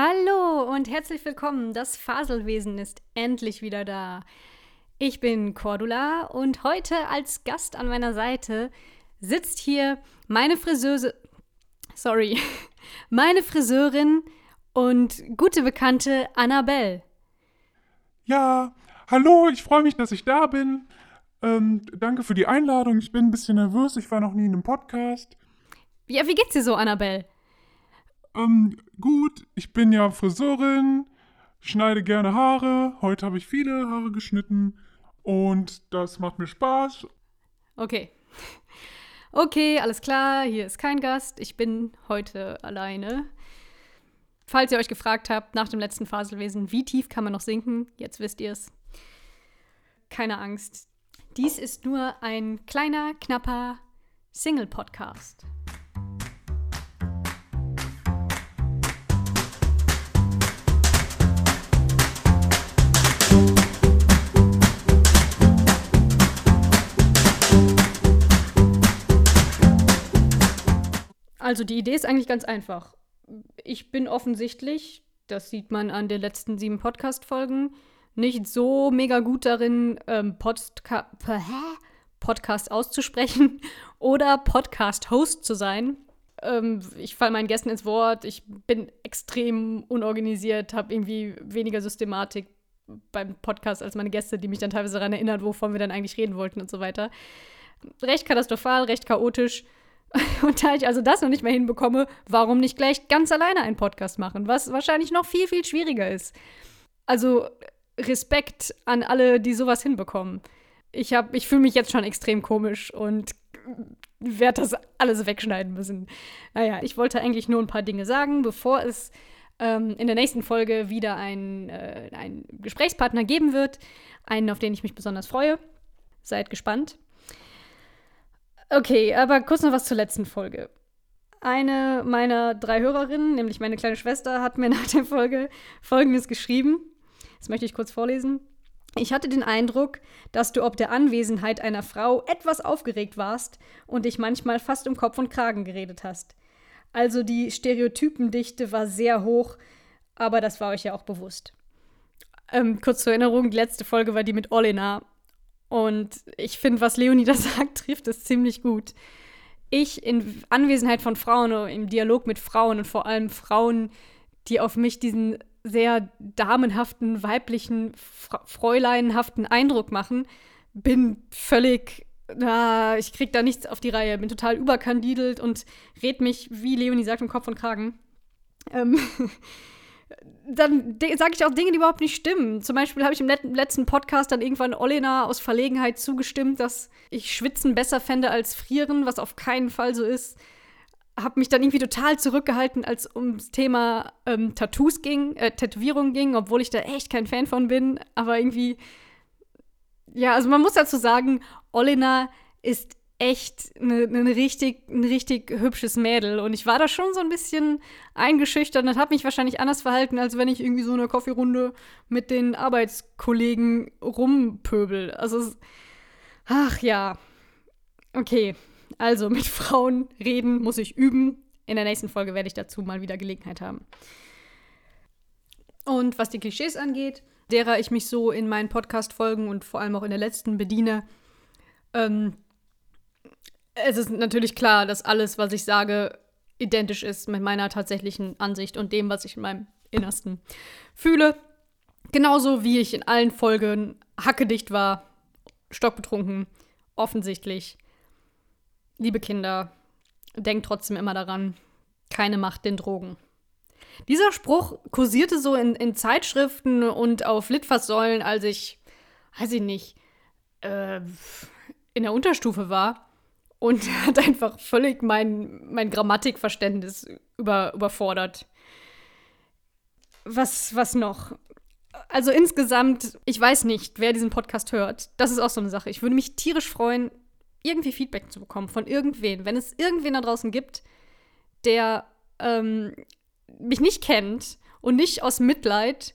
Hallo und herzlich willkommen. Das Faselwesen ist endlich wieder da. Ich bin Cordula und heute als Gast an meiner Seite sitzt hier meine Friseuse. Sorry. Meine Friseurin und gute Bekannte Annabelle. Ja, hallo, ich freue mich, dass ich da bin. Ähm, danke für die Einladung. Ich bin ein bisschen nervös. Ich war noch nie in einem Podcast. Ja, wie geht's dir so, Annabelle? Ähm, gut, ich bin ja Friseurin, schneide gerne Haare. Heute habe ich viele Haare geschnitten und das macht mir Spaß. Okay. Okay, alles klar, hier ist kein Gast. Ich bin heute alleine. Falls ihr euch gefragt habt nach dem letzten Faselwesen, wie tief kann man noch sinken, jetzt wisst ihr es. Keine Angst. Dies ist nur ein kleiner, knapper Single-Podcast. Also die Idee ist eigentlich ganz einfach. Ich bin offensichtlich, das sieht man an den letzten sieben Podcast-Folgen, nicht so mega gut darin, ähm, Podca Podcast auszusprechen oder Podcast-Host zu sein. Ähm, ich falle meinen Gästen ins Wort, ich bin extrem unorganisiert, habe irgendwie weniger Systematik beim Podcast als meine Gäste, die mich dann teilweise daran erinnern, wovon wir dann eigentlich reden wollten und so weiter. Recht katastrophal, recht chaotisch. Und da ich also das noch nicht mehr hinbekomme, warum nicht gleich ganz alleine einen Podcast machen, was wahrscheinlich noch viel, viel schwieriger ist. Also Respekt an alle, die sowas hinbekommen. Ich, ich fühle mich jetzt schon extrem komisch und werde das alles wegschneiden müssen. Naja, ich wollte eigentlich nur ein paar Dinge sagen, bevor es ähm, in der nächsten Folge wieder einen, äh, einen Gesprächspartner geben wird. Einen, auf den ich mich besonders freue. Seid gespannt. Okay, aber kurz noch was zur letzten Folge. Eine meiner drei Hörerinnen, nämlich meine kleine Schwester, hat mir nach der Folge Folgendes geschrieben. Das möchte ich kurz vorlesen. Ich hatte den Eindruck, dass du ob der Anwesenheit einer Frau etwas aufgeregt warst und dich manchmal fast um Kopf und Kragen geredet hast. Also die Stereotypendichte war sehr hoch, aber das war euch ja auch bewusst. Ähm, kurz zur Erinnerung, die letzte Folge war die mit Olena. Und ich finde, was Leonie da sagt, trifft es ziemlich gut. Ich in Anwesenheit von Frauen im Dialog mit Frauen und vor allem Frauen, die auf mich diesen sehr damenhaften, weiblichen, fräuleinhaften Eindruck machen, bin völlig, na, ich krieg da nichts auf die Reihe, bin total überkandidelt und red mich, wie Leonie sagt, um Kopf und Kragen. Ähm, dann sage ich auch Dinge, die überhaupt nicht stimmen. Zum Beispiel habe ich im letzten Podcast dann irgendwann Olena aus Verlegenheit zugestimmt, dass ich Schwitzen besser fände als Frieren, was auf keinen Fall so ist. Habe mich dann irgendwie total zurückgehalten, als ums Thema ähm, Tattoos ging, äh, Tätowierungen ging, obwohl ich da echt kein Fan von bin. Aber irgendwie, ja, also man muss dazu sagen, Olena ist echt eine, eine richtig, ein richtig hübsches Mädel. Und ich war da schon so ein bisschen eingeschüchtert und habe mich wahrscheinlich anders verhalten, als wenn ich irgendwie so eine Kaffeerunde mit den Arbeitskollegen rumpöbel. Also, ach ja. Okay, also mit Frauen reden muss ich üben. In der nächsten Folge werde ich dazu mal wieder Gelegenheit haben. Und was die Klischees angeht, derer ich mich so in meinen Podcast-Folgen und vor allem auch in der letzten bediene, ähm, es ist natürlich klar, dass alles, was ich sage, identisch ist mit meiner tatsächlichen Ansicht und dem, was ich in meinem Innersten fühle. Genauso wie ich in allen Folgen hackedicht war, stockbetrunken, offensichtlich. Liebe Kinder, denkt trotzdem immer daran, keine Macht den Drogen. Dieser Spruch kursierte so in, in Zeitschriften und auf Litfaßsäulen, als ich, weiß ich nicht, äh, in der Unterstufe war und hat einfach völlig mein, mein Grammatikverständnis über, überfordert. Was, was noch? Also insgesamt, ich weiß nicht, wer diesen Podcast hört. Das ist auch so eine Sache. Ich würde mich tierisch freuen, irgendwie Feedback zu bekommen von irgendwen. Wenn es irgendwen da draußen gibt, der ähm, mich nicht kennt und nicht aus Mitleid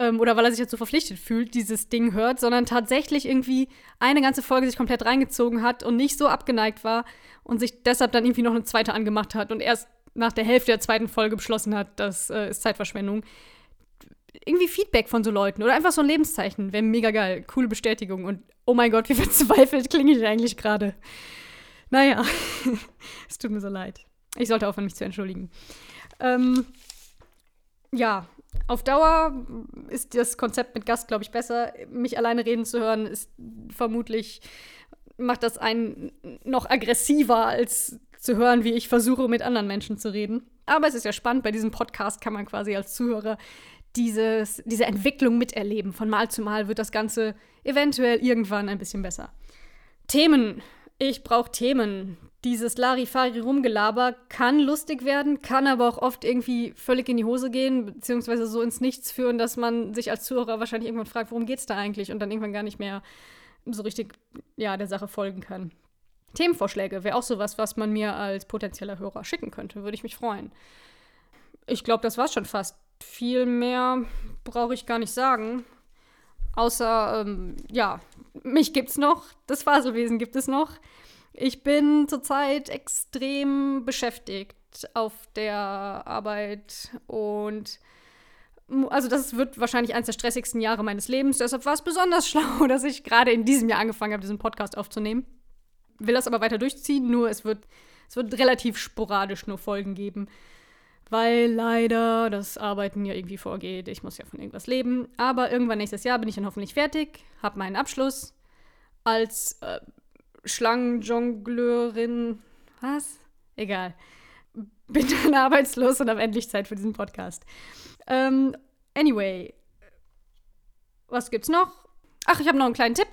ähm, oder weil er sich dazu verpflichtet fühlt, dieses Ding hört, sondern tatsächlich irgendwie eine ganze Folge sich komplett reingezogen hat und nicht so abgeneigt war und sich deshalb dann irgendwie noch eine zweite angemacht hat und erst nach der Hälfte der zweiten Folge beschlossen hat, das äh, ist Zeitverschwendung. Irgendwie Feedback von so Leuten oder einfach so ein Lebenszeichen wäre mega geil. Coole Bestätigung und oh mein Gott, wie verzweifelt klinge ich eigentlich gerade. Naja, es tut mir so leid. Ich sollte aufhören, mich zu entschuldigen. Ähm, ja, auf Dauer ist das Konzept mit Gast, glaube ich, besser. Mich alleine reden zu hören, ist vermutlich, macht das einen noch aggressiver, als zu hören, wie ich versuche, mit anderen Menschen zu reden. Aber es ist ja spannend, bei diesem Podcast kann man quasi als Zuhörer dieses, diese Entwicklung miterleben. Von Mal zu Mal wird das Ganze eventuell irgendwann ein bisschen besser. Themen. Ich brauche Themen dieses Larifari-Rumgelaber kann lustig werden, kann aber auch oft irgendwie völlig in die Hose gehen, beziehungsweise so ins Nichts führen, dass man sich als Zuhörer wahrscheinlich irgendwann fragt, worum geht's da eigentlich und dann irgendwann gar nicht mehr so richtig, ja, der Sache folgen kann. Themenvorschläge wäre auch sowas, was man mir als potenzieller Hörer schicken könnte, würde ich mich freuen. Ich glaube, das war's schon fast. Viel mehr brauche ich gar nicht sagen. Außer, ähm, ja, mich gibt's noch, das Faselwesen gibt es noch. Ich bin zurzeit extrem beschäftigt auf der Arbeit und also das wird wahrscheinlich eines der stressigsten Jahre meines Lebens. Deshalb war es besonders schlau, dass ich gerade in diesem Jahr angefangen habe, diesen Podcast aufzunehmen. Will das aber weiter durchziehen, nur es wird, es wird relativ sporadisch nur Folgen geben. Weil leider das Arbeiten ja irgendwie vorgeht. Ich muss ja von irgendwas leben. Aber irgendwann nächstes Jahr bin ich dann hoffentlich fertig, habe meinen Abschluss als äh, Schlangenjongleurin. Was? Egal. Bin dann arbeitslos und habe endlich Zeit für diesen Podcast. Ähm, anyway. Was gibt's noch? Ach, ich habe noch einen kleinen Tipp.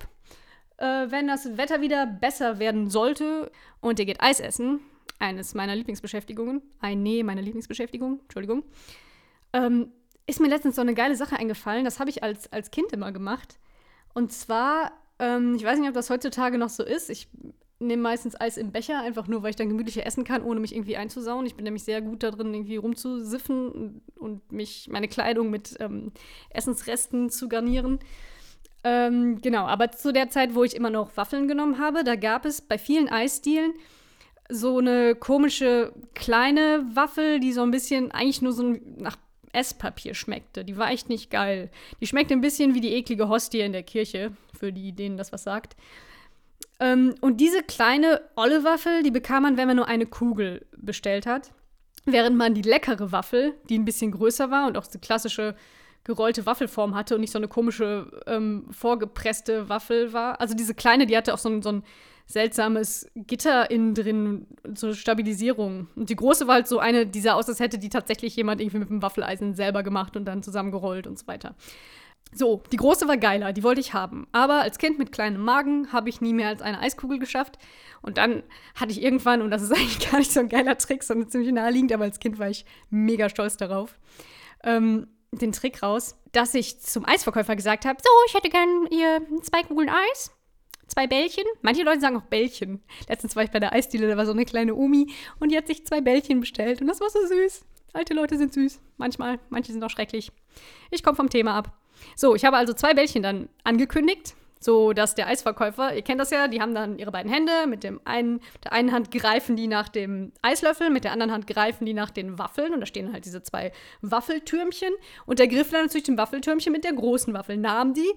Äh, wenn das Wetter wieder besser werden sollte und ihr geht Eis essen, eines meiner Lieblingsbeschäftigungen, eine meiner Lieblingsbeschäftigungen, Entschuldigung, ähm, ist mir letztens so eine geile Sache eingefallen. Das habe ich als, als Kind immer gemacht. Und zwar ähm, ich weiß nicht, ob das heutzutage noch so ist. Ich nehme meistens Eis im Becher, einfach nur, weil ich dann gemütlicher essen kann, ohne mich irgendwie einzusauen. Ich bin nämlich sehr gut darin, irgendwie rumzusiffen und mich, meine Kleidung mit ähm, Essensresten zu garnieren. Ähm, genau, aber zu der Zeit, wo ich immer noch Waffeln genommen habe, da gab es bei vielen Eisdielen so eine komische kleine Waffel, die so ein bisschen eigentlich nur so nach Esspapier schmeckte. Die war echt nicht geil. Die schmeckte ein bisschen wie die eklige Hostie in der Kirche, für die, denen das was sagt. Ähm, und diese kleine olle Waffel, die bekam man, wenn man nur eine Kugel bestellt hat. Während man die leckere Waffel, die ein bisschen größer war und auch die klassische gerollte Waffelform hatte und nicht so eine komische ähm, vorgepresste Waffel war. Also diese kleine, die hatte auch so, so ein seltsames Gitter innen drin zur Stabilisierung. Und die große war halt so eine, die sah aus, als hätte die tatsächlich jemand irgendwie mit einem Waffeleisen selber gemacht und dann zusammengerollt und so weiter. So, die große war geiler, die wollte ich haben. Aber als Kind mit kleinem Magen habe ich nie mehr als eine Eiskugel geschafft. Und dann hatte ich irgendwann, und das ist eigentlich gar nicht so ein geiler Trick, sondern ziemlich naheliegend, aber als Kind war ich mega stolz darauf, ähm, den Trick raus, dass ich zum Eisverkäufer gesagt habe: So, ich hätte gern ihr zwei Kugeln Eis zwei Bällchen. Manche Leute sagen auch Bällchen. Letztens war ich bei der Eisdiele, da war so eine kleine Omi und die hat sich zwei Bällchen bestellt und das war so süß. Alte Leute sind süß. Manchmal, manche sind auch schrecklich. Ich komme vom Thema ab. So, ich habe also zwei Bällchen dann angekündigt, so dass der Eisverkäufer, ihr kennt das ja, die haben dann ihre beiden Hände, mit dem einen, der einen Hand greifen die nach dem Eislöffel, mit der anderen Hand greifen die nach den Waffeln und da stehen halt diese zwei Waffeltürmchen und der griff dann natürlich dem Waffeltürmchen mit der großen Waffel, nahm die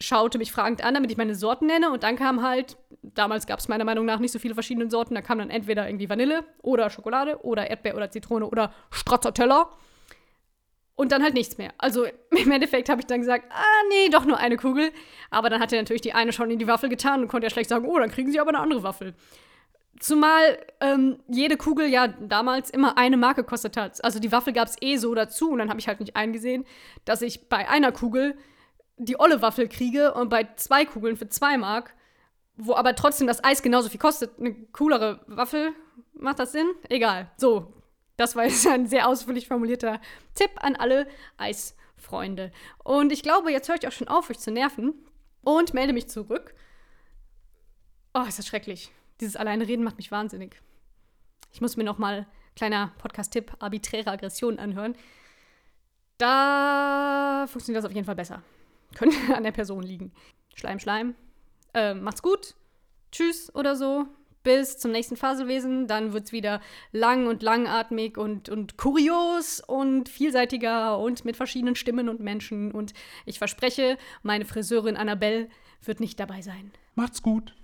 schaute mich fragend an, damit ich meine Sorten nenne. Und dann kam halt, damals gab es meiner Meinung nach nicht so viele verschiedene Sorten, da kam dann entweder irgendwie Vanille oder Schokolade oder Erdbeer oder Zitrone oder Stracciatella. Und dann halt nichts mehr. Also im Endeffekt habe ich dann gesagt, ah nee, doch nur eine Kugel. Aber dann hat er natürlich die eine schon in die Waffel getan und konnte ja schlecht sagen, oh, dann kriegen sie aber eine andere Waffel. Zumal ähm, jede Kugel ja damals immer eine Marke kostet hat. Also die Waffel gab es eh so dazu und dann habe ich halt nicht eingesehen, dass ich bei einer Kugel die olle Waffel kriege und bei zwei Kugeln für zwei Mark, wo aber trotzdem das Eis genauso viel kostet, eine coolere Waffel, macht das Sinn? Egal. So, das war jetzt ein sehr ausführlich formulierter Tipp an alle Eisfreunde. Und ich glaube, jetzt höre ich auch schon auf, euch zu nerven und melde mich zurück. Oh, ist das schrecklich. Dieses alleine Reden macht mich wahnsinnig. Ich muss mir noch mal kleiner Podcast-Tipp arbiträre Aggression anhören. Da funktioniert das auf jeden Fall besser. Könnte an der Person liegen. Schleim, Schleim. Äh, macht's gut. Tschüss oder so. Bis zum nächsten Faselwesen. Dann wird es wieder lang und langatmig und, und kurios und vielseitiger und mit verschiedenen Stimmen und Menschen. Und ich verspreche, meine Friseurin Annabelle wird nicht dabei sein. Macht's gut.